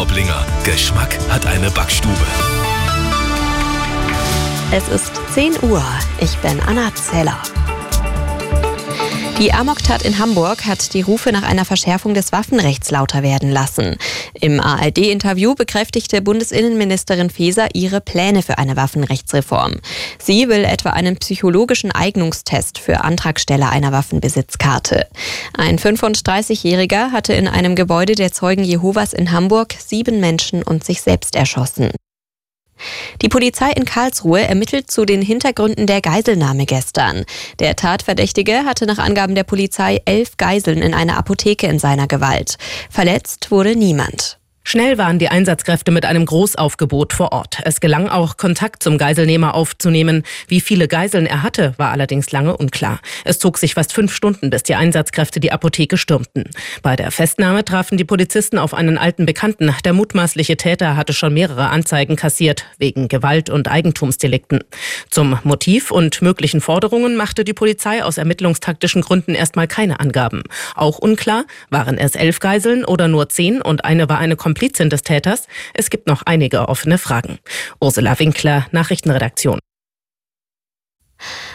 Traublinger. Geschmack hat eine Backstube. Es ist 10 Uhr. Ich bin Anna Zeller. Die Amoktat in Hamburg hat die Rufe nach einer Verschärfung des Waffenrechts lauter werden lassen. Im ARD-Interview bekräftigte Bundesinnenministerin Faeser ihre Pläne für eine Waffenrechtsreform. Sie will etwa einen psychologischen Eignungstest für Antragsteller einer Waffenbesitzkarte. Ein 35-Jähriger hatte in einem Gebäude der Zeugen Jehovas in Hamburg sieben Menschen und sich selbst erschossen. Die Polizei in Karlsruhe ermittelt zu den Hintergründen der Geiselnahme gestern. Der Tatverdächtige hatte nach Angaben der Polizei elf Geiseln in einer Apotheke in seiner Gewalt. Verletzt wurde niemand. Schnell waren die Einsatzkräfte mit einem Großaufgebot vor Ort. Es gelang auch, Kontakt zum Geiselnehmer aufzunehmen. Wie viele Geiseln er hatte, war allerdings lange unklar. Es zog sich fast fünf Stunden, bis die Einsatzkräfte die Apotheke stürmten. Bei der Festnahme trafen die Polizisten auf einen alten Bekannten. Der mutmaßliche Täter hatte schon mehrere Anzeigen kassiert, wegen Gewalt- und Eigentumsdelikten. Zum Motiv und möglichen Forderungen machte die Polizei aus ermittlungstaktischen Gründen erstmal keine Angaben. Auch unklar, waren es elf Geiseln oder nur zehn und eine war eine Komplizin des Täters. Es gibt noch einige offene Fragen. Ursula Winkler, Nachrichtenredaktion.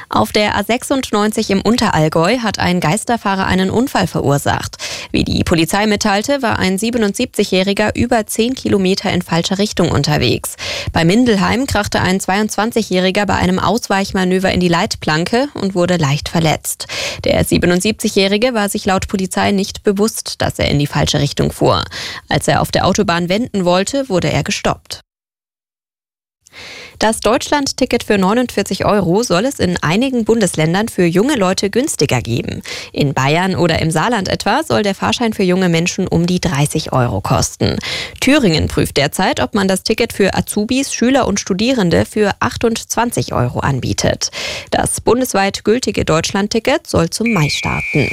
Auf der A96 im Unterallgäu hat ein Geisterfahrer einen Unfall verursacht. Wie die Polizei mitteilte, war ein 77-Jähriger über 10 Kilometer in falscher Richtung unterwegs. Bei Mindelheim krachte ein 22-Jähriger bei einem Ausweichmanöver in die Leitplanke und wurde leicht verletzt. Der 77-Jährige war sich laut Polizei nicht bewusst, dass er in die falsche Richtung fuhr. Als er auf der Autobahn wenden wollte, wurde er gestoppt. Das Deutschland-Ticket für 49 Euro soll es in einigen Bundesländern für junge Leute günstiger geben. In Bayern oder im Saarland etwa soll der Fahrschein für junge Menschen um die 30 Euro kosten. Thüringen prüft derzeit, ob man das Ticket für Azubis, Schüler und Studierende für 28 Euro anbietet. Das bundesweit gültige Deutschland-Ticket soll zum Mai starten.